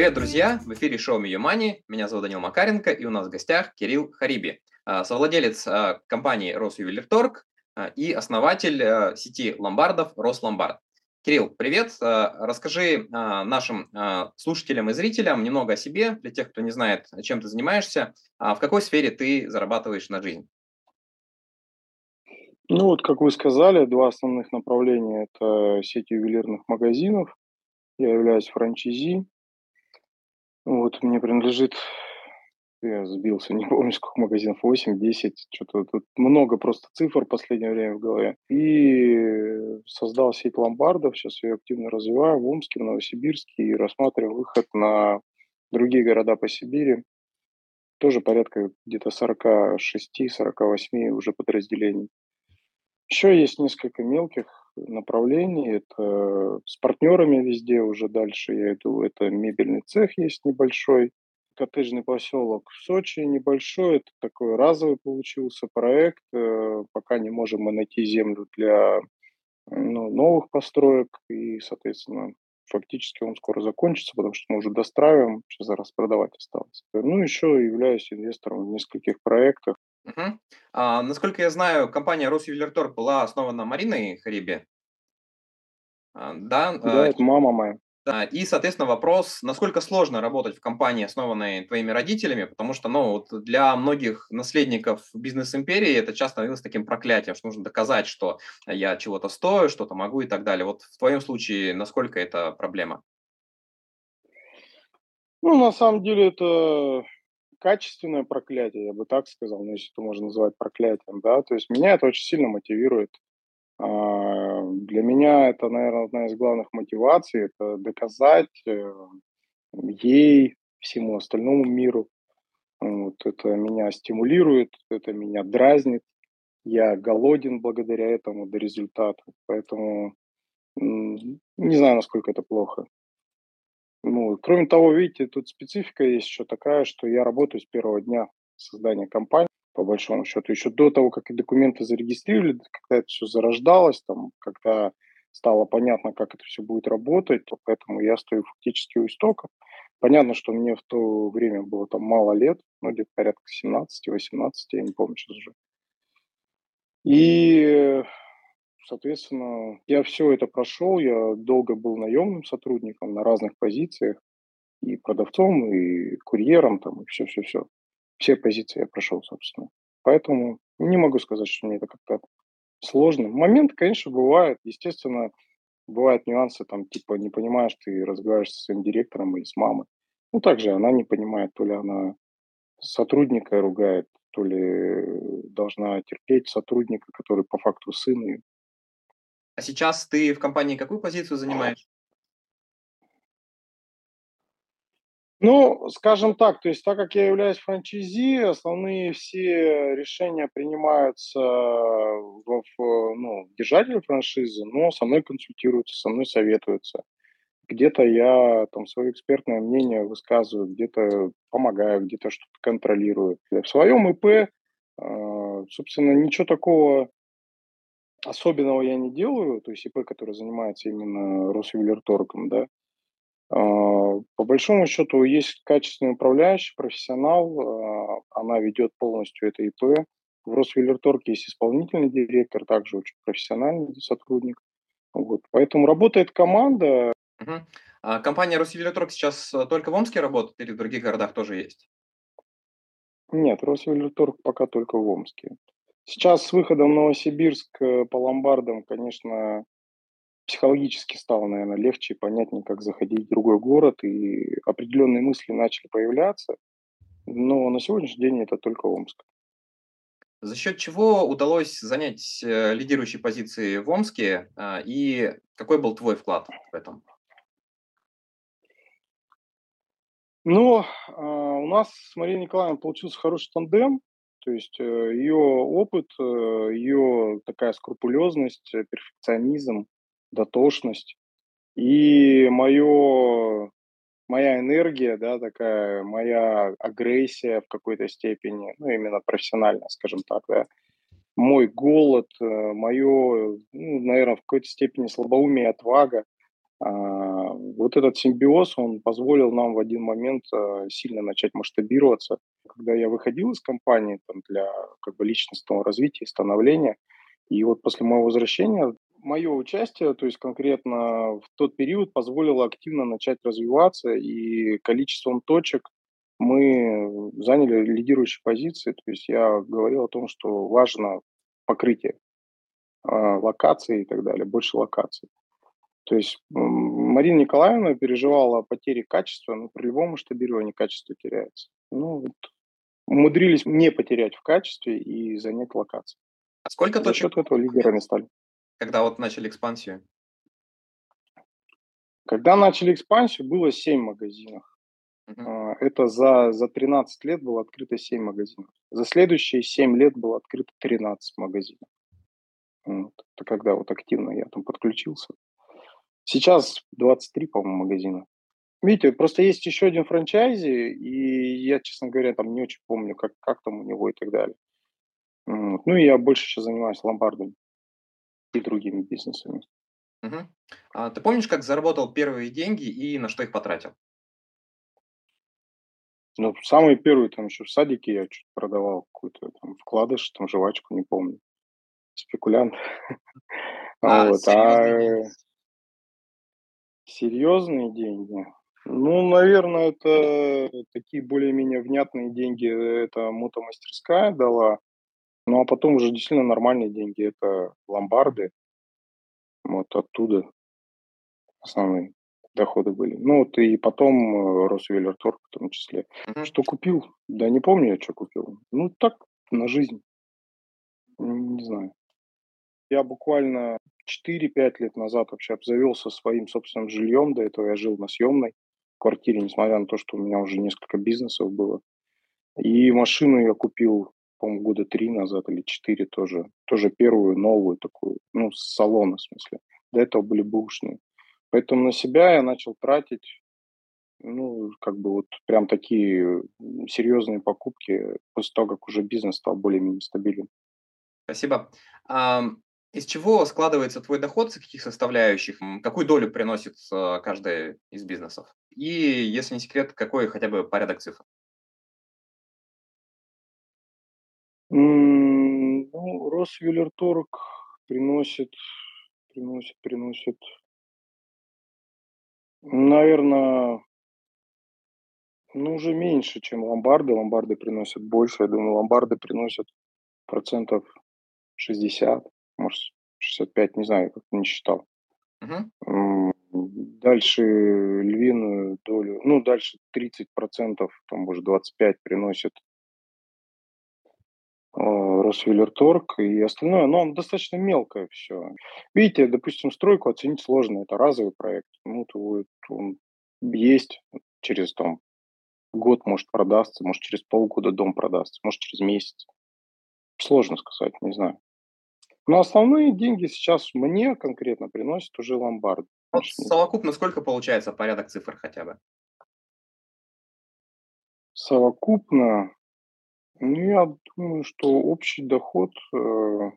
Привет, друзья! В эфире шоу Мию Мани. Меня зовут Данил Макаренко, и у нас в гостях Кирилл Хариби, а, совладелец а, компании Росювелирторг а, и основатель сети ломбардов Росломбард. Кирилл, привет! Расскажи нашим слушателям и зрителям немного о себе, для тех, кто не знает, чем ты занимаешься. В какой сфере ты зарабатываешь на жизнь? Ну вот, как вы сказали, два основных направления – это сеть ювелирных магазинов. Я являюсь франчайзи. Вот, мне принадлежит, я сбился, не помню, сколько магазинов, 8, 10, что-то тут много просто цифр в последнее время в голове. И создал сеть ломбардов, сейчас ее активно развиваю в Омске, в Новосибирске и рассматриваю выход на другие города по Сибири. Тоже порядка где-то 46-48 уже подразделений. Еще есть несколько мелких направлений. Это с партнерами везде уже дальше я иду. Это мебельный цех есть небольшой, коттеджный поселок в Сочи небольшой. Это такой разовый получился проект. Э, пока не можем мы найти землю для ну, новых построек. И, соответственно, фактически он скоро закончится, потому что мы уже достраиваем, сейчас зараз продавать осталось. Ну, еще являюсь инвестором в нескольких проектах. Угу. А, насколько я знаю, компания Росювелирторг была основана Мариной Хариби. А, да, да, а, это мама моя. Да, и, соответственно, вопрос, насколько сложно работать в компании, основанной твоими родителями, потому что, ну, вот для многих наследников бизнес-империи это часто становилось таким проклятием, что нужно доказать, что я чего-то стою, что-то могу и так далее. Вот в твоем случае, насколько это проблема? Ну, на самом деле, это качественное проклятие, я бы так сказал, ну, если это можно назвать проклятием, да, то есть меня это очень сильно мотивирует. А, для меня это, наверное, одна из главных мотиваций, это доказать э, ей, всему остальному миру. Вот, это меня стимулирует, это меня дразнит. Я голоден благодаря этому до результата. Поэтому не знаю, насколько это плохо. Ну, кроме того, видите, тут специфика есть еще такая, что я работаю с первого дня создания компании, по большому счету, еще до того, как и документы зарегистрировали, когда это все зарождалось, там, когда стало понятно, как это все будет работать, то поэтому я стою фактически у истоков. Понятно, что мне в то время было там мало лет, ну, где-то порядка 17-18, я не помню сейчас уже. И Соответственно, я все это прошел, я долго был наемным сотрудником на разных позициях, и продавцом, и курьером, там, и все-все-все. Все позиции я прошел, собственно. Поэтому не могу сказать, что мне это как-то сложно. Моменты, конечно, бывают. Естественно, бывают нюансы, там, типа, не понимаешь, ты разговариваешь со своим директором или с мамой. Ну, также она не понимает, то ли она сотрудника ругает, то ли должна терпеть сотрудника, который по факту сын ее. А сейчас ты в компании какую позицию занимаешь? Ну, скажем так, то есть так как я являюсь франчайзи, основные все решения принимаются в, в ну, держателе франшизы, но со мной консультируются, со мной советуются. Где-то я там свое экспертное мнение высказываю, где-то помогаю, где-то что-то контролирую. В своем ИП, а, собственно, ничего такого особенного я не делаю, то есть ИП, который занимается именно Росювелирторгом, да. А, по большому счету есть качественный управляющий, профессионал, а, она ведет полностью это ИП. В Росювелирторге есть исполнительный директор, также очень профессиональный сотрудник. Вот. Поэтому работает команда. Угу. А компания Росювелирторг сейчас э, только в Омске работает или в других городах тоже есть? Нет, Росювелирторг пока только в Омске. Сейчас с выходом в Новосибирск э, по ломбардам, конечно, психологически стало, наверное, легче и понятнее, как заходить в другой город, и определенные мысли начали появляться. Но на сегодняшний день это только Омск. За счет чего удалось занять э, лидирующие позиции в Омске, а, и какой был твой вклад в этом? Ну, а, у нас с Марией Николаевной получился хороший тандем. То есть э, ее опыт, э, ее такая скрупулезность, э, перфекционизм, дотошность и мое, моя энергия, да, такая, моя агрессия в какой-то степени, ну, именно профессиональная, скажем так, да, мой голод, мое, ну, наверное, в какой-то степени слабоумие отвага, вот этот симбиоз, он позволил нам в один момент а, сильно начать масштабироваться. Когда я выходил из компании там, для как бы, личностного развития и становления, и вот после моего возвращения мое участие, то есть конкретно в тот период, позволило активно начать развиваться, и количеством точек мы заняли лидирующие позиции. То есть я говорил о том, что важно покрытие э, локаций и так далее, больше локаций. То есть Марина Николаевна переживала о потере качества, но при любом масштабировании качество теряется. Ну, вот, умудрились не потерять в качестве и занять локации. А сколько За точек, счет этого лидерами стали. когда вот начали экспансию? Когда начали экспансию, было 7 магазинов. А, Это за, за 13 лет было открыто 7 магазинов. За следующие 7 лет было открыто 13 магазинов. Вот. Это когда вот активно я там подключился. Сейчас 23, по-моему, магазина. Видите, просто есть еще один франчайзи, и я, честно говоря, там не очень помню, как, как там у него и так далее. Вот. Ну, и я больше сейчас занимаюсь ломбардами и другими бизнесами. Мгм. А ты помнишь, как заработал первые деньги и на что их потратил? Ну, самые первые там еще в садике я что-то продавал, какой-то там вкладыш, там жвачку, не помню. Спекулянт. А, Вот. А серьезные деньги? э? Ну, наверное, это такие более-менее внятные деньги. Это мотомастерская дала. Ну, а потом уже действительно нормальные деньги. Это ломбарды. Вот оттуда основные доходы были. Ну, вот и потом э, Росвеллерторг в том числе. Мгм. Что купил? Да не помню я, что купил. Ну, так, на жизнь. Не знаю. Я буквально 4-5 лет назад вообще обзавелся своим собственным жильем. До этого я жил на съемной квартире, несмотря на то, что у меня уже несколько бизнесов было. И машину я купил, по-моему, года три назад или четыре тоже. Тоже первую, новую такую, ну, с салона, в смысле. До этого были бэушные. Поэтому на себя я начал тратить, ну, как бы вот прям такие серьезные покупки после того, как уже бизнес стал более-менее стабилен. Спасибо. Из чего складывается твой доход, с каких составляющих? Какую долю приносит а, каждый из бизнесов? И, если не секрет, какой хотя бы порядок цифр? М, Ну, Росвеллерторг приносит, приносит, приносит, наверное, ну, уже меньше, чем ломбарды. Ломбарды приносят больше. Я думаю, ломбарды приносят процентов 60, может, 65, не знаю, как не считал. М, Дальше львиную долю, ну, дальше 30%, там, может, 25 приносит а, Росвеллерторг и остальное, но он достаточно мелкое все. Видите, допустим, стройку оценить сложно, это разовый проект. Ну, то он есть, через там год может продастся, может через полгода дом продастся, может через месяц. Сложно сказать, не знаю. Но основные деньги сейчас мне конкретно приносят уже ломбард. Вот совокупно сколько получается порядок цифр хотя бы? Совокупно, ну, я думаю, что общий доход э,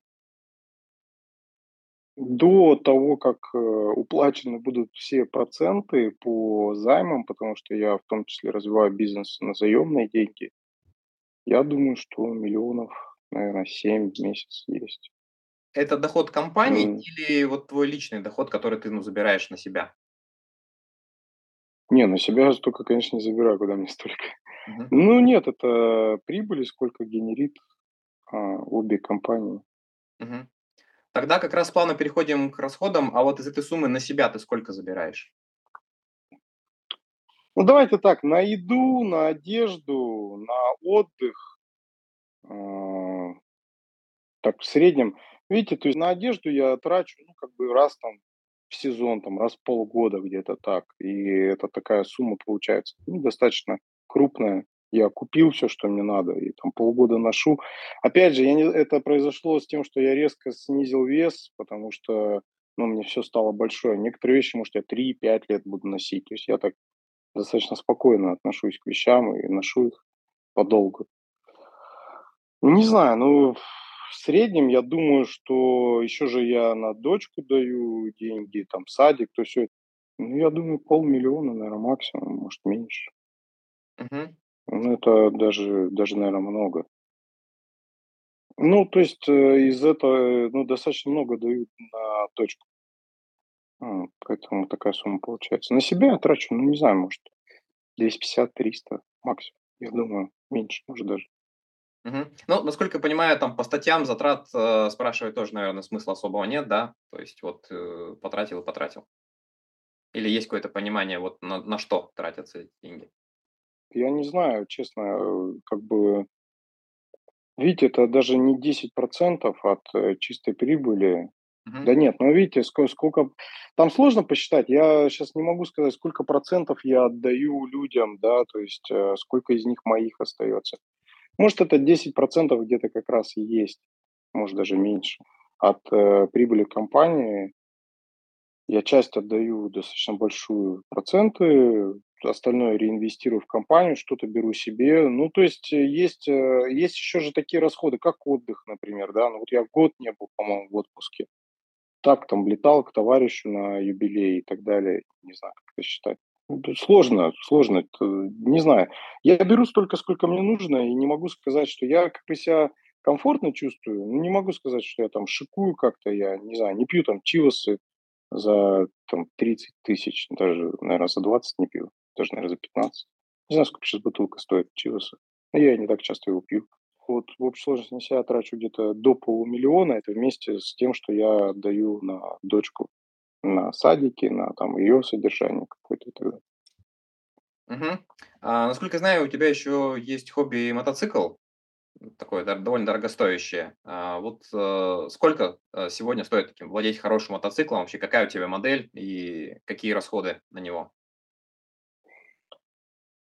до того, как э, уплачены будут все проценты по займам, потому что я в том числе развиваю бизнес на заемные деньги, я думаю, что миллионов, наверное, 7 в месяц есть. Это доход компании М, или вот твой личный доход, который ты, ну, забираешь на себя? Не, на себя столько, конечно, не забираю, куда мне столько. Мгм. Ну, нет, это прибыли, сколько генерит а, обе компании. Мгм. Тогда как раз плавно переходим к расходам. А вот из этой суммы на себя ты сколько забираешь? Ну, давайте так, на еду, на одежду, на отдых, а, так, в среднем, видите, то есть на одежду я трачу, ну, как бы раз там в сезон, там, раз в полгода где-то так. И это такая сумма получается, ну, достаточно крупная. Я купил все, что мне надо, и там полгода ношу. Опять же, я не, это произошло с тем, что я резко снизил вес, потому что, ну, мне все стало большое. Некоторые вещи, может, я 3-5 лет буду носить. То есть я так достаточно спокойно отношусь к вещам и ношу их подолгу. Не знаю, ну, в среднем я думаю, что еще же я на дочку даю деньги, там, садик, то все Ну, я думаю, полмиллиона, наверное, максимум, может, меньше. Мгм. Ну, это даже даже, наверно, много. Ну, то есть, э, из этого, ну, достаточно много дают на точку. Поэтому такая сумма получается. На себя я трачу, ну, не знаю, может, 250-300 максимум. Я думаю, меньше, может, даже. Мгм. Ну, насколько я понимаю, там по статьям затрат, э, спрашивать тоже, наверно, смысла особого нет, да? То есть вот, э, потратил и потратил. Или есть какое-то понимание, вот на на что тратятся эти деньги? Я не знаю, честно, э, как бы Видите, это даже не 10 % от, э, чистой прибыли. Мгм. Да нет, ну, видите, ско сколько там сложно посчитать. Я щас не могу сказать, сколько процентов я отдаю людям, да, то есть, э, сколько из них моих остается. Может, это 10 % где-то как раз и есть, может, даже меньше, от, э, прибыли компании. Я часть отдаю, достаточно большую, проценты, остальное реинвестирую в компанию, что-то беру себе. Ну, то есть, э, есть, э, есть еще же такие расходы, как отдых, например, да. Ну, вот я год не был, по-моему, в отпуске. Так, там, летал к товарищу на юбилей и так далее. Не знаю, как это считать. Ну, сложно сложно это, не знаю. Я беру столько, сколько мне нужно, и не могу сказать, что я как бы себя комфортно чувствую. Не могу сказать, что я там шикую как-то, я не знаю, не пью там чивосы за там 30 тысяч, даже, наверно, за 20 не пью, даже, наверно, за 15. Не знаю, сколько щас бутылка стоит чивоса, но я не так часто его пью. Вот в общей сложности на трачу где-то до полумиллиона. Это вместе с тем, что я отдаю на дочку, на садики, на там ее содержание какое-то и так далее. Мгм. А, насколько знаю, у тебя еще есть хобби- мотоцикл. Такое довольно дорогостоящее. А, вот, э, сколько, э, сегодня стоит таким владеть хорошим мотоциклом? Вообще, какая у тебя модель и какие расходы на него?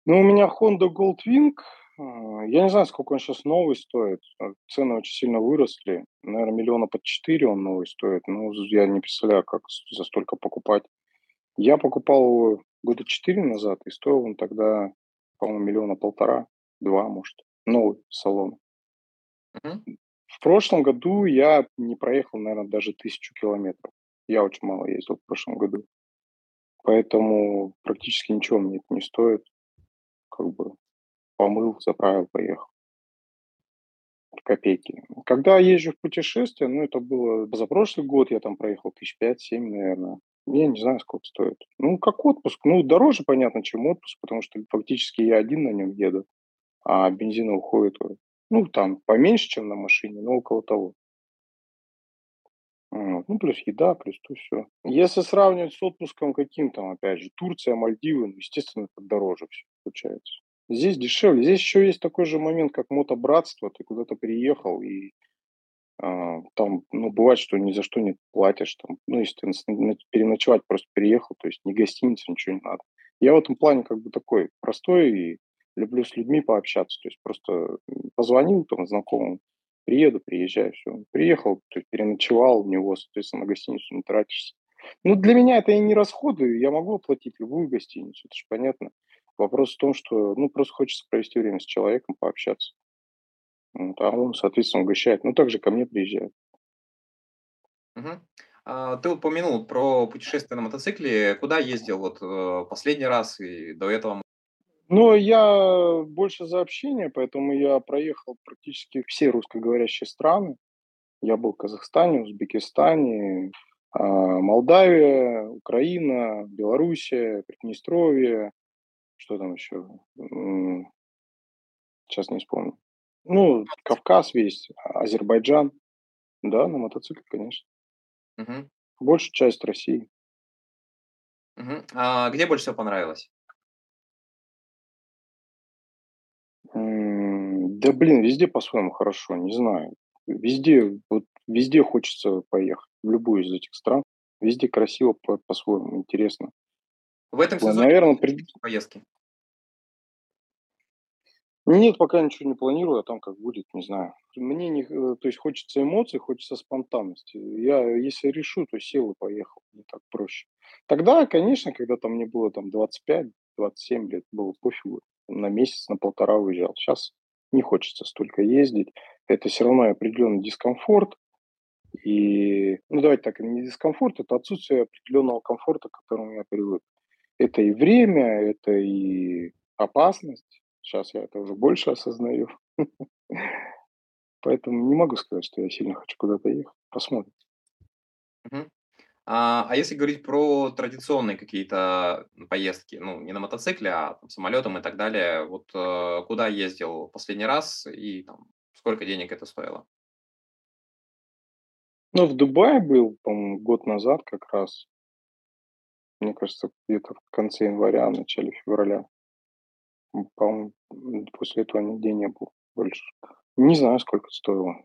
Ну, у меня Honda Goldwing. Я не знаю, сколько он щас новый стоит. А, цены очень сильно выросли. Наверно, миллиона под 4 он новый стоит. Ну, з я не представляю, как за столько покупать. Я покупал его года 4 назад, и стоил он тогда, по-моему, миллиона 1,5-2, может, новый, с салона. Мгм. В прошлом году я не проехал, наверно, даже 1000 километров. Я очень мало ездил в прошлом году. Поэтому практически ничего мне это не стоит. Как бы помыл, заправил, поехал. Копейки. Когда езжу в путешествие, ну, это было позапрошлый год, я там проехал 1005-7, наверно. Я не знаю, сколько стоит. Ну, как отпуск. Ну, дороже, понятно, чем отпуск, потому что фактически я один на нем еду, а бензина уходит, э, ну, там поменьше, чем на машине, но около того. Ну, плюс еда, плюс то сё. Если сравнивать с отпуском каким там, опять же, Турция, Мальдивы, ну, естественно, это дороже всё получается. Здесь дешевле. Здесь еще есть такой же момент, как мотобратство. Ты куда-то приехал и, а, там, ну, бывает, что ни за что не платишь там. Ну, если ты переночевать просто приехал, то есть ни гостиница, ничего не надо. Я в этом плане как бы такой простой и люблю с людьми пообщаться. То есть просто, позвонил там знакомым: "Приеду", приезжай, всё. Приехал, то есть переночевал у него, соответственно, на гостиницу не тратишься. Ну, для меня это и не расходы. Я могу оплатить любую гостиницу, это ж понятно. Вопрос в том, что, ну, просто хочется провести время с человеком, пообщаться. Вот, а он, соответственно, угощает. Ну, также ко мне приезжает. Мгм. А, ты упомянул про путешествия на мотоцикле. Куда ездил вот, э, последний раз и до этого? Ну, я больше за общение, поэтому я проехал практически все русскоговорящие страны. Я был в Казахстане, Узбекистане, а, Молдавия, Украина, Белоруссия, Приднестровье. Что там еще? Щас не вспомню. Ну, Кавказ весь, Азербайджан. Да, на мотоцикле, конечно. Мгм. Большую часть России. Мгм. А где больше всего понравилось? Да, блин, везде по-своему хорошо, не знаю. Везде, вот везде хочется поехать, в любую из этих стран. Везде красиво по по-своему, интересно. В этом сезоне наверно, будут пред какие-то поездки? Нет, пока ничего не планирую, а там как будет, не знаю. Мне не э, то есть хочется эмоций, хочется спонтанности. Я, если решу, то сел и поехал. Мне так проще. Тогда, конечно, когда там мне было там 25-27 лет, было пофигу. На месяц, на 1,5 уезжал. Щас не хочется столько ездить. Это всё равно определенный дискомфорт. И, ну, давайте так, не дискомфорт, это отсутствие определенного комфорта, к которому я привык. Это и время, это и опасность. Сейчас я это уже больше осознаю. Поэтому не могу сказать, что я сильно хочу куда-то ехать. Посмотрим. А, а если говорить про традиционные какие-то поездки, ну, не на мотоцикле, а там, самолетом и так далее, вот э, куда ездил последний раз и там, сколько денег это стоило? Ну, в Дубае был, по-моему, год назад как раз. Мне кажется, где-то в конце января, начале февраля. По-моему, после этого нигде не был больше. Не знаю, сколько стоило.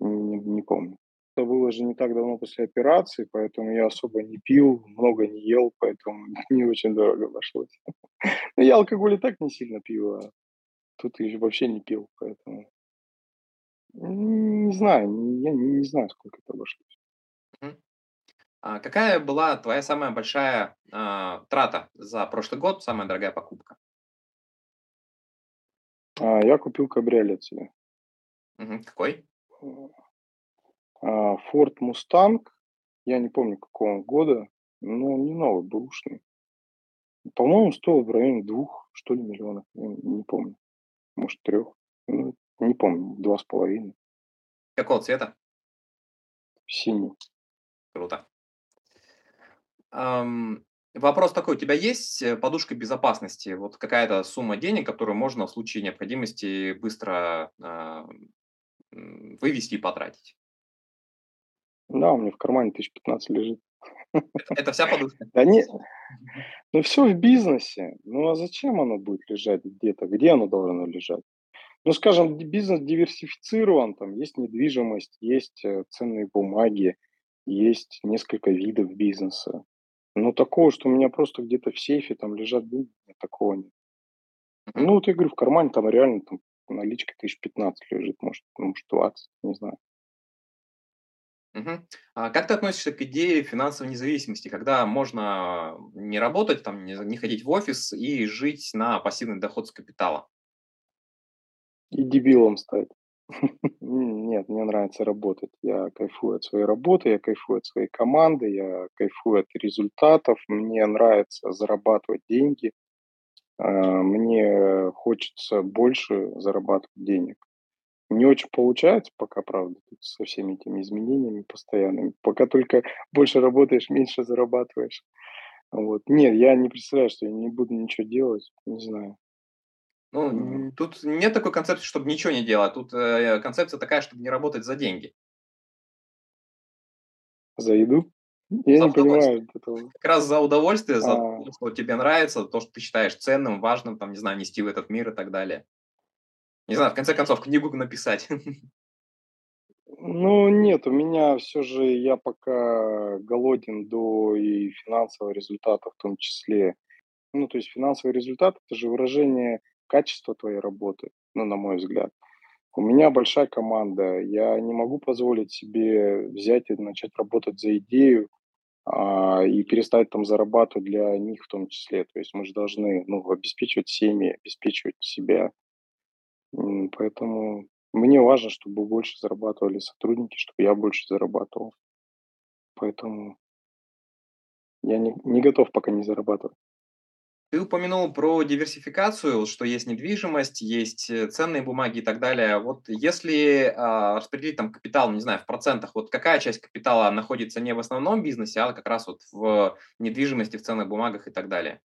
Не, не помню. Это было же не так давно после операции, поэтому я особо не пил, много не ел, поэтому не очень дорого обошлось. Я алкоголь и так не сильно пью, а тут и вообще не пил, поэтому не знаю, я не знаю, сколько это обошлось. А какая была твоя самая большая а, трата за прошлый год, самая дорогая покупка? А, я купил кабриолет себе. Мгм. Какой? А, Ford Mustang, я не помню какого он года, но не новый, бэушный. По-моему, стоил в районе двух, что ли, миллионов, я не помню, может, трех, ну, не помню, два с половиной, Какого цвета? синий. Круто. Ам, вопрос такой, у тебя есть э, подушка безопасности? Вот какая-то сумма денег, которую можно в случае необходимости быстро м, вывести и потратить? Да, у меня в кармане тысяч пятнадцать лежит. Это, это вся подушка? Да не, Мгм. ну все в бизнесе. Ну а зачем оно будет лежать где-то? Где оно должно лежать? Ну, скажем, бизнес диверсифицирован, там есть недвижимость, есть э, ценные бумаги, есть несколько видов бизнеса. Но такого, что у меня просто где-то в сейфе там лежат деньги, такого нет. Ну, вот я говорю, в кармане там реально там наличка тысяч пятнадцать лежит, может, ну, может 20, не знаю. Мгм. А как ты относишься к идее финансовой независимости, когда можно не работать, там, не, не ходить в офис и жить на пассивный доход с капитала? И дебилом стать. Нет, мне нравится работать. Я кайфую от своей работы, я кайфую от своей команды, я кайфую от результатов. Мне нравится зарабатывать деньги. а, Мне хочется больше зарабатывать денег. Не очень получается пока, правда, со всеми этими изменениями постоянными. Пока только больше работаешь, меньше зарабатываешь. Вот. Нет, я не представляю, что я не буду ничего делать, не знаю. Ну, тут нет такой концепции, чтобы ничего не делать. Тут э, концепция такая, чтобы не работать за деньги, За еду? Я за не понимаю этого. Как раз за удовольствие, за А, то, что тебе нравится, то, что ты считаешь ценным, важным, там, не знаю, нести в этот мир и так далее. Не знаю, в конце концов, книгу написать. ну нет, у меня все же я пока голоден до и финансового результата в том числе. Ну, то есть финансовый результат- это же выражение качества твоей работы, ну, на мой взгляд. У меня большая команда, я не могу позволить себе взять и начать работать за идею, а, и перестать там зарабатывать для них в том числе. То есть мы же должны, ну, обеспечивать семьи, обеспечивать себя. Поэтому мне важно, чтобы больше зарабатывали сотрудники, чтобы я больше зарабатывал. Поэтому я не не готов пока не зарабатывать. Ты упомянул про диверсификацию, что есть недвижимость, есть э, ценные бумаги и так далее. Вот если а, распределить там капитал, не знаю, в процентах, вот какая часть капитала находится не в основном бизнесе, а как раз вот в недвижимости, в ценных бумагах и так далее?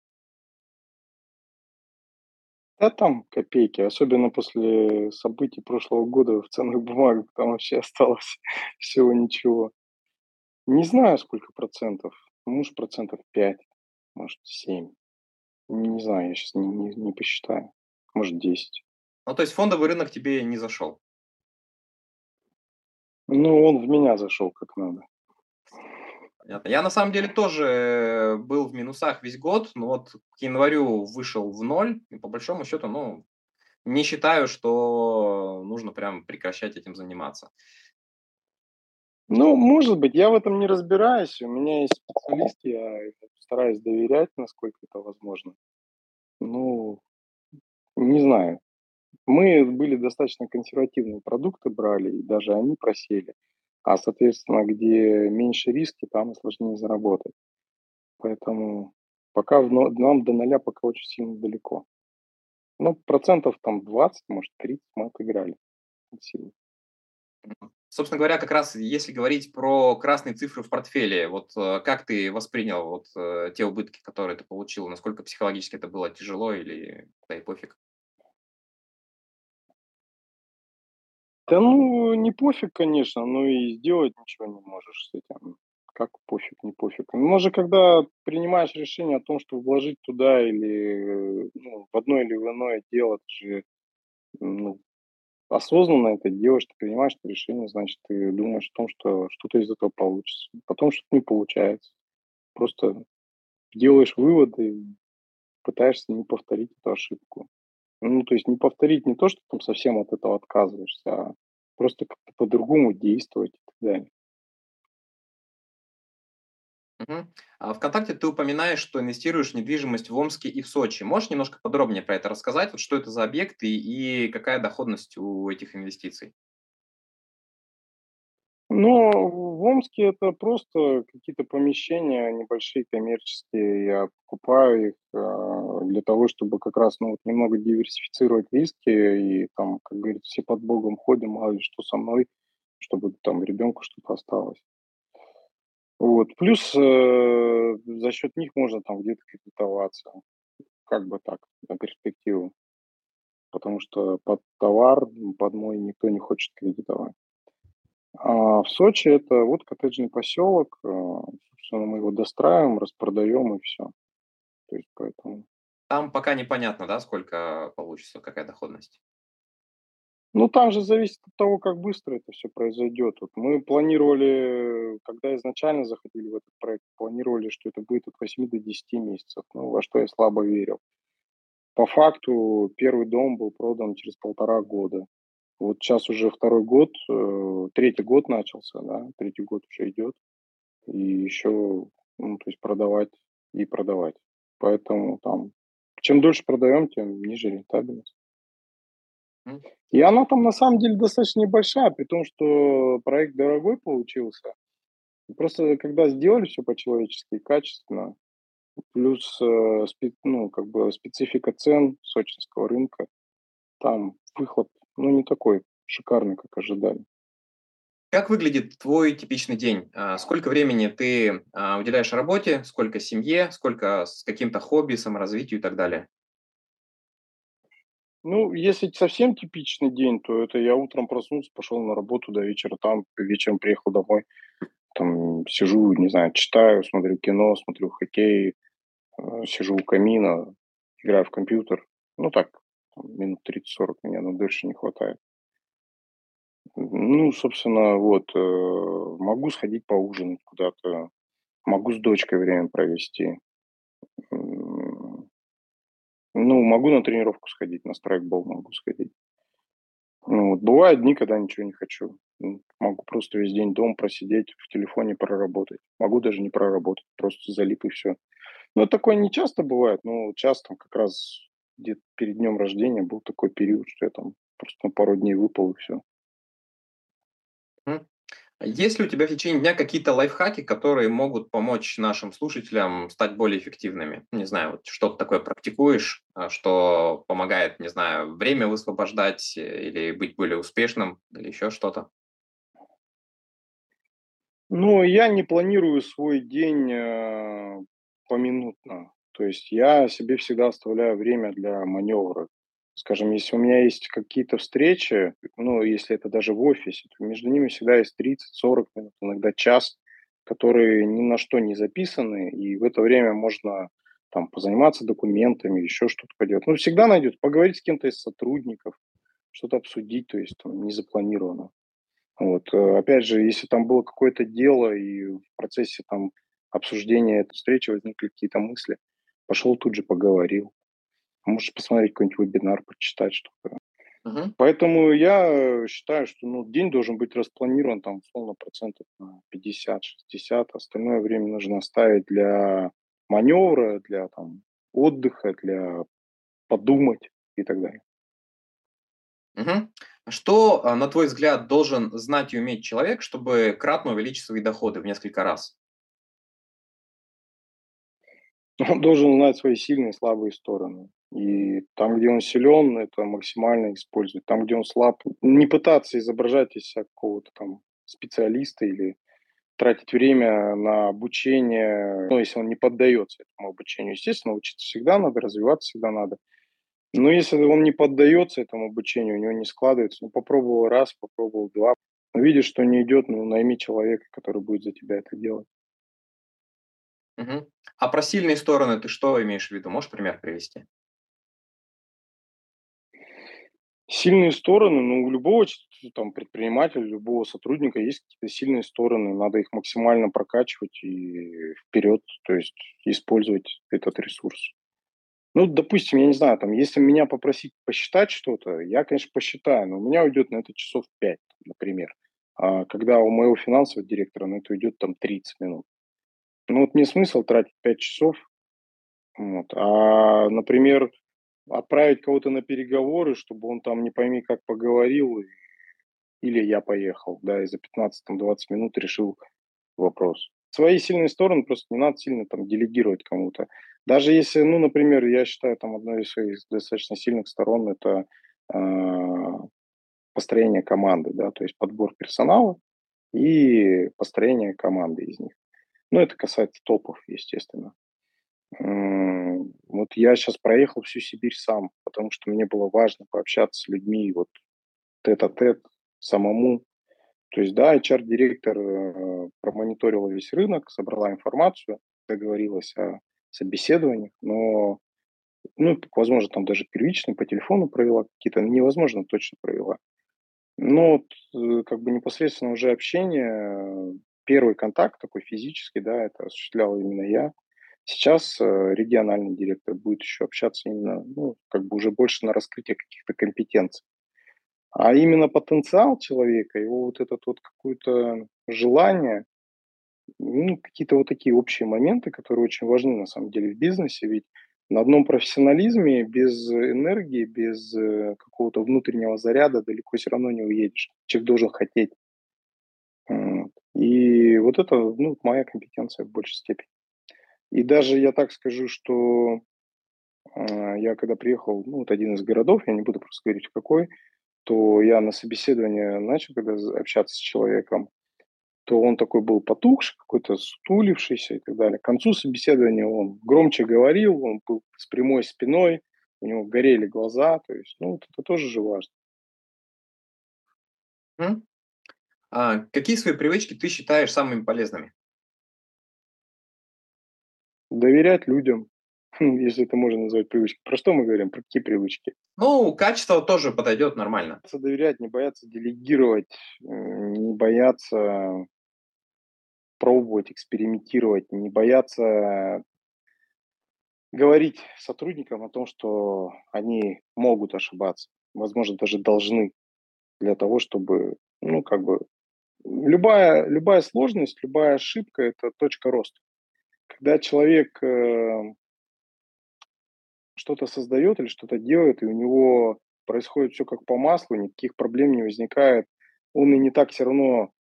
Да там копейки, особенно после событий прошлого года в ценных бумагах, там вообще осталось всего ничего. Не знаю, сколько процентов. Может, процентов 5, может, 7. Не знаю, я сейчас не не не посчитаю. Может, 10. Ну, то есть фондовый рынок тебе не зашел. Ну, он в меня зашел как надо. Понятно. Я на самом деле тоже был в минусах весь год, но вот к январю вышел в ноль, и по большому счету, ну, не считаю, что нужно прям прекращать этим заниматься. Ну, может быть, я в этом не разбираюсь. У меня есть специалист, я стараюсь доверять, насколько это возможно. Ну, не знаю. Мы были достаточно консервативные продукты брали, и даже они просели. А, соответственно, где меньше риски, там и сложнее заработать. Поэтому пока в, нам до ноля пока очень сильно далеко. Ну, процентов там 20, может, 30 мы отыграли. Сильно. Собственно говоря, как раз если говорить про красные цифры в портфеле, вот э, как ты воспринял вот э, те убытки, которые ты получил? Насколько психологически это было тяжело или да и пофиг? Да ну, не пофиг, конечно, но и сделать ничего не можешь с этим. Как пофиг, не пофиг. Ну, же, когда принимаешь решение о том, что вложить туда или ну, в одно или в иное дело, ты же ну, осознанно это делаешь, ты принимаешь это решение, значит, ты думаешь о том, что что-то из этого получится. Потом что-то не получается. Просто делаешь выводы, пытаешься не повторить эту ошибку. Ну, то есть не повторить не то, что там совсем от этого отказываешься, а просто как-то по-другому действовать и так далее. Мгм. А ВКонтакте ты упоминаешь, что инвестируешь в недвижимость в Омске и в Сочи. Можешь немножко подробнее про это рассказать? Вот что это за объекты и какая доходность у этих инвестиций? Ну, в Омске это просто какие-то помещения небольшие коммерческие. Я покупаю их а, для того, чтобы как раз ну, вот немного диверсифицировать риски и там, как говорится, все под Богом ходим, мало что со мной, чтобы там ребенку что-то осталось. Вот. Плюс э, за счет них можно там где-то кредитоваться. Как бы так, на перспективу. Потому что под товар, под мой никто не хочет кредитовать. А в Сочи это вот коттеджный поселок. Э, собственно, мы его достраиваем, распродаем и все. То есть поэтому... Там пока непонятно, да, сколько получится, какая доходность? Ну, там же зависит от того, как быстро это все произойдет. Вот мы планировали, когда изначально заходили в этот проект, планировали, что это будет от 8 до 10 месяцев, ну, во что я слабо верил. По факту первый дом был продан через полтора года. Вот сейчас уже второй год, э, третий год начался, да, третий год уже идет. И еще, ну, то есть продавать и продавать. Поэтому там, чем дольше продаем, тем ниже рентабельность. И она там на самом деле достаточно небольшая, при том, что проект дорогой получился. Просто когда сделали все по-человечески, качественно, плюс э, ну, как бы специфика цен сочинского рынка, там выхлоп ну, не такой шикарный, как ожидали. Как выглядит твой типичный день? А, сколько времени ты а, уделяешь работе, сколько семье, сколько с каким-то хобби, саморазвитию и так далее? Ну, если совсем типичный день, то это я утром проснулся, пошел на работу до вечера, там вечером приехал домой, там сижу, не знаю, читаю, смотрю кино, смотрю хоккей, э, сижу у камина, играю в компьютер. Ну так, минут 30-40 меня на дольше не хватает. Ну, собственно, вот, э, могу сходить поужинать куда-то, могу с дочкой время провести. Ну, могу на тренировку сходить, на страйкбол могу сходить. Ну, вот, бывают дни, когда ничего не хочу. Могу просто весь день дома просидеть, в телефоне проработать. Могу даже не проработать, просто залип и все. Но такое не часто бывает, но часто как раз где-то перед днем рождения был такой период, что я там просто на пару дней выпал и все. Есть ли у тебя в течение дня какие-то лайфхаки, которые могут помочь нашим слушателям стать более эффективными? Не знаю, вот что-то такое практикуешь, а, что помогает, не знаю, время высвобождать э, или быть более успешным, или еще что-то? Ну, я не планирую свой день э, поминутно. То есть я себе всегда оставляю время для маневра. Скажем, если у меня есть какие-то встречи, ну, если это даже в офисе, то между ними всегда есть 30-40 минут, иногда час, которые ни на что не записаны, и в это время можно там позаниматься документами, еще что-то поделать. Ну, всегда найдет, поговорить с кем-то из сотрудников, что-то обсудить, то есть там, не запланировано. Вот. Э, опять же, если там было какое-то дело, и в процессе там обсуждения этой встречи возникли какие-то мысли, пошел тут же поговорил. Можешь посмотреть какой-нибудь вебинар, почитать что-то. Uh-huh. Поэтому я считаю, что ну, день должен быть распланирован там, условно, процентов на 50-60. Остальное время нужно оставить для маневра, для там, отдыха, для подумать и так далее. Угу. Что, а, на твой взгляд, должен знать и уметь человек, чтобы кратно увеличить свои доходы в несколько раз? Он должен знать свои сильные и слабые стороны. И там, где он силен, это максимально использовать. Там, где он слаб, не пытаться изображать из себя какого-то там специалиста или тратить время на обучение, ну, если он не поддается этому обучению. Естественно, учиться всегда надо, развиваться всегда надо. Но если он не поддается этому обучению, у него не складывается, ну, попробовал раз, попробовал два, видишь, что не идет, ну, найми человека, который будет за тебя это делать. Мгм. А про сильные стороны ты что имеешь в виду? Можешь пример привести? Сильные стороны, ну, у любого там предпринимателя, любого сотрудника есть какие-то сильные стороны. Надо их максимально прокачивать и вперед, то есть использовать этот ресурс. Ну, допустим, я не знаю, там, если меня попросить посчитать что-то, я, конечно, посчитаю, но у меня уйдет на это часов 5, например. А когда у моего финансового директора на это уйдет там 30 минут. Ну, вот мне смысл тратить 5 часов. Вот. А, например, отправить кого-то на переговоры, чтобы он там не пойми как поговорил, или я поехал, да, и за 15-20 минут решил вопрос. Свои сильные стороны просто не надо сильно там делегировать кому-то. Даже если, ну, например, я считаю, там одной из своих достаточно сильных сторон это э, построение команды, да, то есть подбор персонала и построение команды из них. Ну, это касается топов, естественно. Вот я сейчас проехал всю Сибирь сам, потому что мне было важно пообщаться с людьми вот тет-а-тет, самому. То есть, да, HR-директор э, промониторила весь рынок, собрала информацию, договорилась о собеседованиях, но, ну, возможно, там даже первично по телефону провела какие-то, невозможно точно провела. Но э, как бы непосредственно уже общение, первый контакт такой физический, да, это осуществлял именно я. Сейчас э, региональный директор будет еще общаться именно, ну, как бы уже больше на раскрытие каких-то компетенций. А именно потенциал человека, его вот этот вот какое-то желание, ну, какие-то вот такие общие моменты, которые очень важны на самом деле в бизнесе, ведь на одном профессионализме без энергии, без э, какого-то внутреннего заряда далеко все равно не уедешь. Человек должен хотеть. И вот это ну, моя компетенция в большей степени. И даже я так скажу, что э, я когда приехал, ну, вот один из городов, я не буду просто говорить какой, то я на собеседование начал, когда общаться с человеком, то он такой был потухший, какой-то стулившийся и так далее. К концу собеседования он громче говорил, он был с прямой спиной, у него горели глаза, то есть, ну, это тоже же важно. А какие свои привычки ты считаешь самыми полезными? Доверять людям, если это можно назвать привычкой. Про что мы говорим? Про какие привычки? Ну, качество тоже подойдет нормально. Доверять, не бояться делегировать, э, не бояться пробовать, экспериментировать, не бояться говорить сотрудникам о том, что они могут ошибаться, возможно, даже должны для того, чтобы, ну, как бы, любая, любая сложность, любая ошибка – это точка роста. Когда человек э, что-то создает или что-то делает, и у него происходит все как по маслу, никаких проблем не возникает, он и не так все равно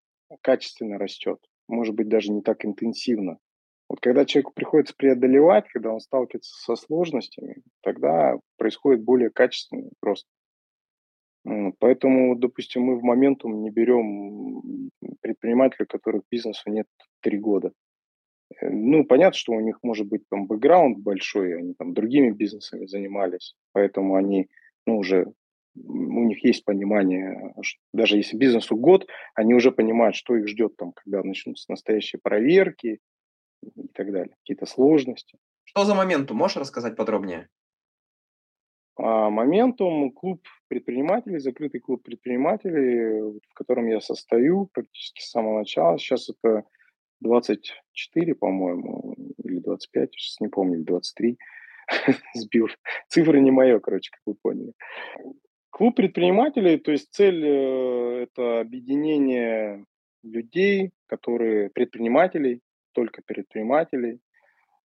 качественно растет, может быть, даже не так интенсивно. Вот когда человеку приходится преодолевать, когда он сталкивается со сложностями, тогда происходит более качественный рост. Поэтому, допустим, мы в моментум не берем предпринимателей, которых бизнесу нет три года. Э, ну, понятно, что у них может быть там бэкграунд большой, они там другими бизнесами занимались, поэтому они, ну, уже у них есть понимание, что даже если бизнесу год, они уже понимают, что их ждет там, когда начнутся настоящие проверки и так далее, какие-то сложности. Что за моментум? Можешь рассказать подробнее? А, моментум клуб предпринимателей, закрытый клуб предпринимателей, в котором я состою практически с самого начала. Сейчас это 24, по-моему, или 25, сейчас не помню, или 23 сбил. Цифры не мое, короче, как вы поняли. Клуб предпринимателей, то есть цель э, это объединение людей, которые предпринимателей, только предпринимателей,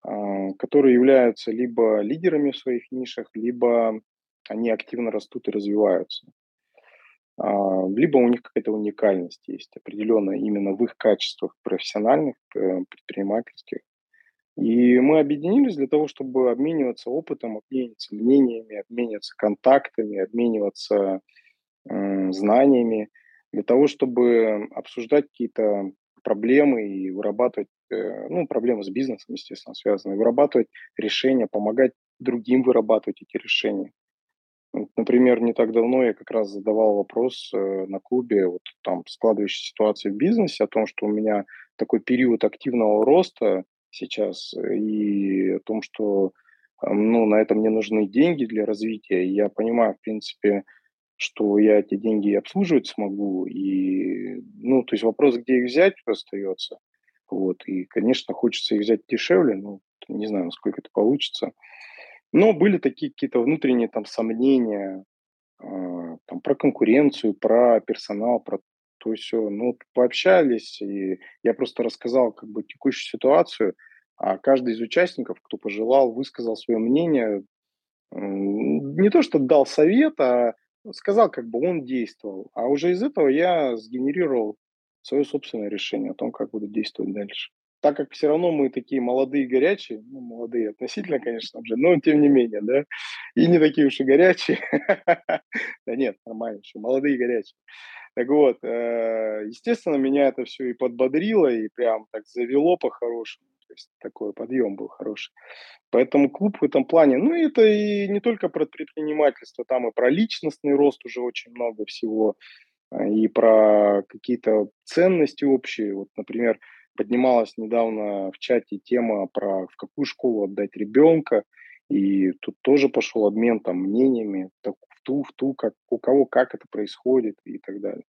а, которые являются либо лидерами в своих нишах, либо они активно растут и развиваются. А, либо у них какая-то уникальность есть определенная именно в их качествах профессиональных, э, предпринимательских. И мы объединились для того, чтобы обмениваться опытом, обмениваться мнениями, обмениваться контактами, обмениваться знаниями, для того, чтобы обсуждать какие-то проблемы и вырабатывать, э, ну, проблемы с бизнесом, естественно, связанные, вырабатывать решения, помогать другим вырабатывать эти решения. Например, не так давно я как раз задавал вопрос э, на клубе вот там складывающей ситуации в бизнесе о том, что у меня такой период активного роста сейчас э, и о том, что ну, на это мне нужны деньги для развития. И я понимаю, в принципе, что я эти деньги обслуживать смогу. И, ну, то есть вопрос, где их взять, остается. Вот. И, конечно, хочется их взять дешевле, но не знаю, насколько это получится. Но были такие какие-то внутренние там сомнения э, там, про конкуренцию, про персонал, про то все. Ну, пообщались, и я просто рассказал как бы текущую ситуацию, а каждый из участников, кто пожелал, высказал свое мнение. Не то, что дал совет, а сказал, как бы он действовал. А уже из этого я сгенерировал свое собственное решение о том, как буду действовать дальше так как все равно мы такие молодые горячие, ну, молодые относительно, конечно же, но тем не менее, да, и не такие уж и горячие. Да нет, нормально еще, молодые и горячие. Так вот, э, естественно, меня это все и подбодрило, и прям так завело по-хорошему. То есть такой подъем был хороший. Поэтому клуб в этом плане, ну, это и не только про предпринимательство, там и про личностный рост уже очень много всего, э, и про какие-то ценности общие. Вот, например, поднималась недавно в чате тема про в какую школу отдать ребенка, и тут тоже пошел обмен там мнениями, в ту, в ту, как, у кого как это происходит и так далее.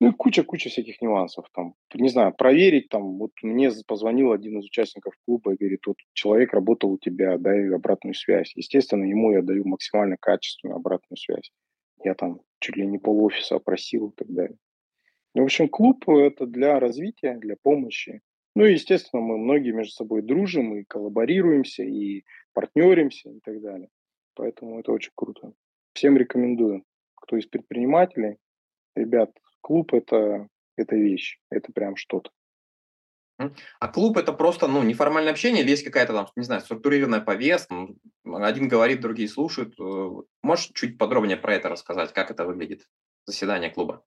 Ну и куча-куча всяких нюансов там. Не знаю, проверить там, вот мне позвонил один из участников клуба и говорит, вот человек работал у тебя, дай обратную связь. Естественно, ему я даю максимально качественную обратную связь. Я там чуть ли не пол офиса опросил и так далее. В общем, клуб это для развития, для помощи. Ну и, естественно, мы многие между собой дружим и коллаборируемся, и партнеримся и так далее. Поэтому это очень круто. Всем рекомендую. Кто из предпринимателей, ребят, клуб это, это вещь, это прям что-то. А клуб это просто, ну, неформальное общение или есть какая-то там, не знаю, структурированная повестка? Один говорит, другие слушают. Э, можешь чуть подробнее про это рассказать, как это выглядит, заседание клуба?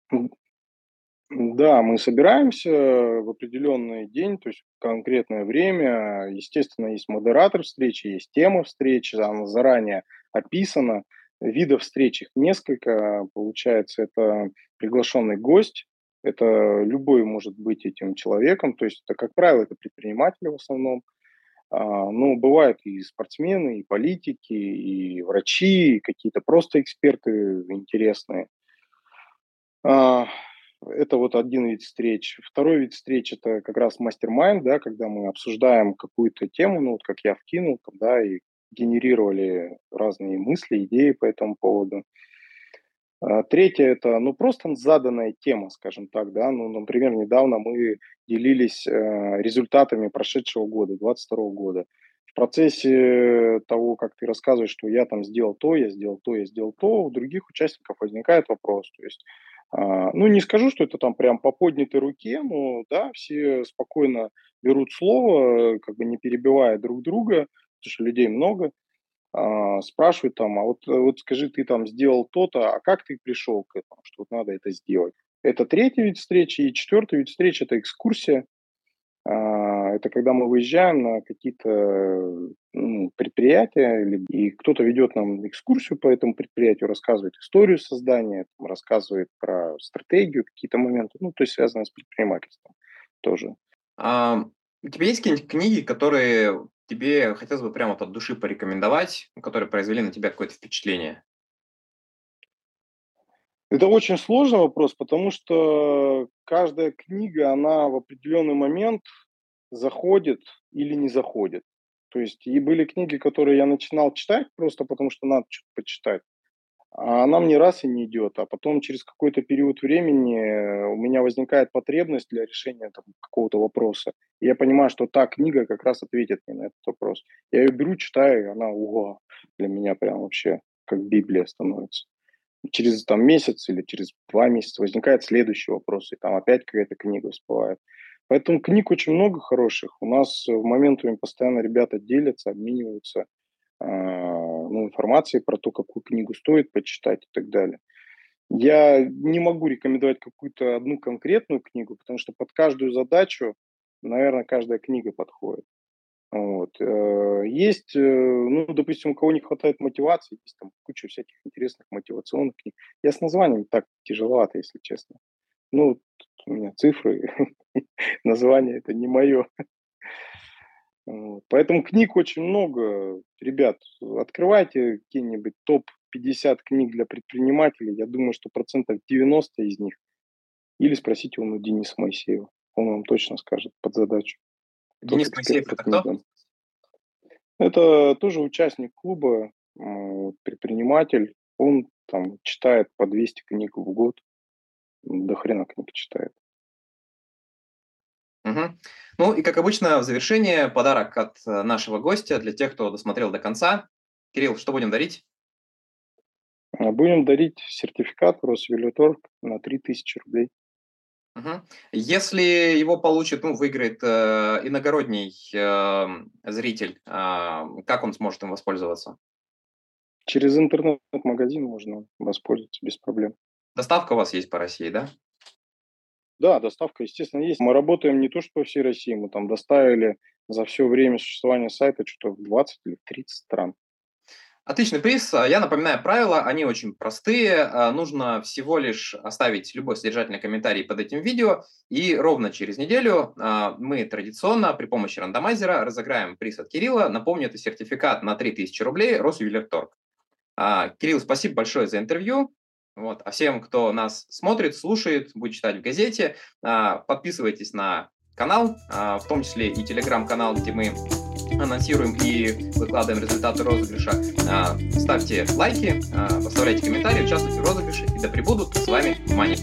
Да, мы собираемся в определенный день, то есть в конкретное время. Естественно, есть модератор встречи, есть тема встречи, она заранее описана. Видов встреч их несколько. Получается, это приглашенный гость, это любой может быть этим человеком, то есть это, как правило, это предприниматели в основном. А, но бывают и спортсмены, и политики, и врачи, и какие-то просто эксперты интересные. Это вот один вид встреч. Второй вид встреч – это как раз мастер-майнд, да, когда мы обсуждаем какую-то тему, ну, вот как я вкинул, да, и генерировали разные мысли, идеи по этому поводу. А, третье – это, ну, просто заданная тема, скажем так, да, ну, например, недавно мы делились э, результатами прошедшего года, 2022 года. В процессе того, как ты рассказываешь, что я там сделал то, я сделал то, я сделал то, у других участников возникает вопрос, то есть ну, не скажу, что это там прям по поднятой руке, но да, все спокойно берут слово, как бы не перебивая друг друга, потому что людей много, а, спрашивают там, а вот, вот скажи, ты там сделал то-то, а как ты пришел к этому, что вот надо это сделать? Это третий вид встречи, и четвертый вид встречи – это экскурсия. А, это когда мы выезжаем на какие-то ну, предприятия, и кто-то ведет нам экскурсию по этому предприятию, рассказывает историю создания, рассказывает про стратегию, какие-то моменты, ну, то есть связанные с предпринимательством тоже. А, у тебя есть какие-нибудь книги, которые тебе хотелось бы прямо от души порекомендовать, которые произвели на тебя какое-то впечатление? Это очень сложный вопрос, потому что каждая книга, она в определенный момент заходит или не заходит. То есть и были книги, которые я начинал читать просто потому, что надо что-то почитать. А она мне раз и не идет, а потом через какой-то период времени у меня возникает потребность для решения какого-то вопроса. И я понимаю, что та книга как раз ответит мне на этот вопрос. Я ее беру, читаю, и она, ого, для меня прям вообще как Библия становится. Через там месяц или через два месяца возникает следующий вопрос, и там опять какая-то книга всплывает. Поэтому книг очень много хороших. У нас в моментами постоянно ребята делятся, обмениваются э, ну, информацией про то, какую книгу стоит почитать и так далее. Я не могу рекомендовать какую-то одну конкретную книгу, потому что под каждую задачу, наверное, каждая книга подходит. Вот. Э, есть, э, ну, допустим, у кого не хватает мотивации, есть там куча всяких интересных мотивационных книг. Я с названием так тяжеловато, если честно. Ну, у меня цифры, название это не мое. Поэтому книг очень много. Ребят, открывайте какие-нибудь топ-50 книг для предпринимателей. Я думаю, что процентов 90 из них. Или спросите у Дениса Моисеева. Он вам точно скажет под задачу. Денис Моисеев это кто? Это тоже участник клуба, предприниматель. Он там читает по 200 книг в год. До хрена книг читает. Угу. Ну и, как обычно, в завершение подарок от э, нашего гостя для тех, кто досмотрел до конца. Кирилл, что будем дарить? А, будем дарить сертификат Росвелюторг на 3000 рублей. Угу. Если его получит, ну, выиграет э, иногородний э, зритель, э, как он сможет им воспользоваться? Через интернет-магазин можно воспользоваться без проблем. Доставка у вас есть по России, да? Да, доставка, естественно, есть. Мы работаем не то, что по всей России, мы там доставили за все время существования сайта что-то в 20 или 30 стран. Отличный приз. Я напоминаю правила, они очень простые. А, нужно всего лишь оставить любой содержательный комментарий под этим видео, и ровно через неделю а, мы традиционно при помощи рандомайзера разыграем приз от Кирилла. Напомню, это сертификат на 3000 рублей Росювелирторг. А, Кирилл, спасибо большое за интервью. Вот. А всем, кто нас смотрит, слушает, будет читать в газете, подписывайтесь на канал, в том числе и телеграм-канал, где мы анонсируем и выкладываем результаты розыгрыша. А, ставьте лайки, а, поставляйте комментарии, участвуйте в розыгрыше, и да пребудут с вами Мани.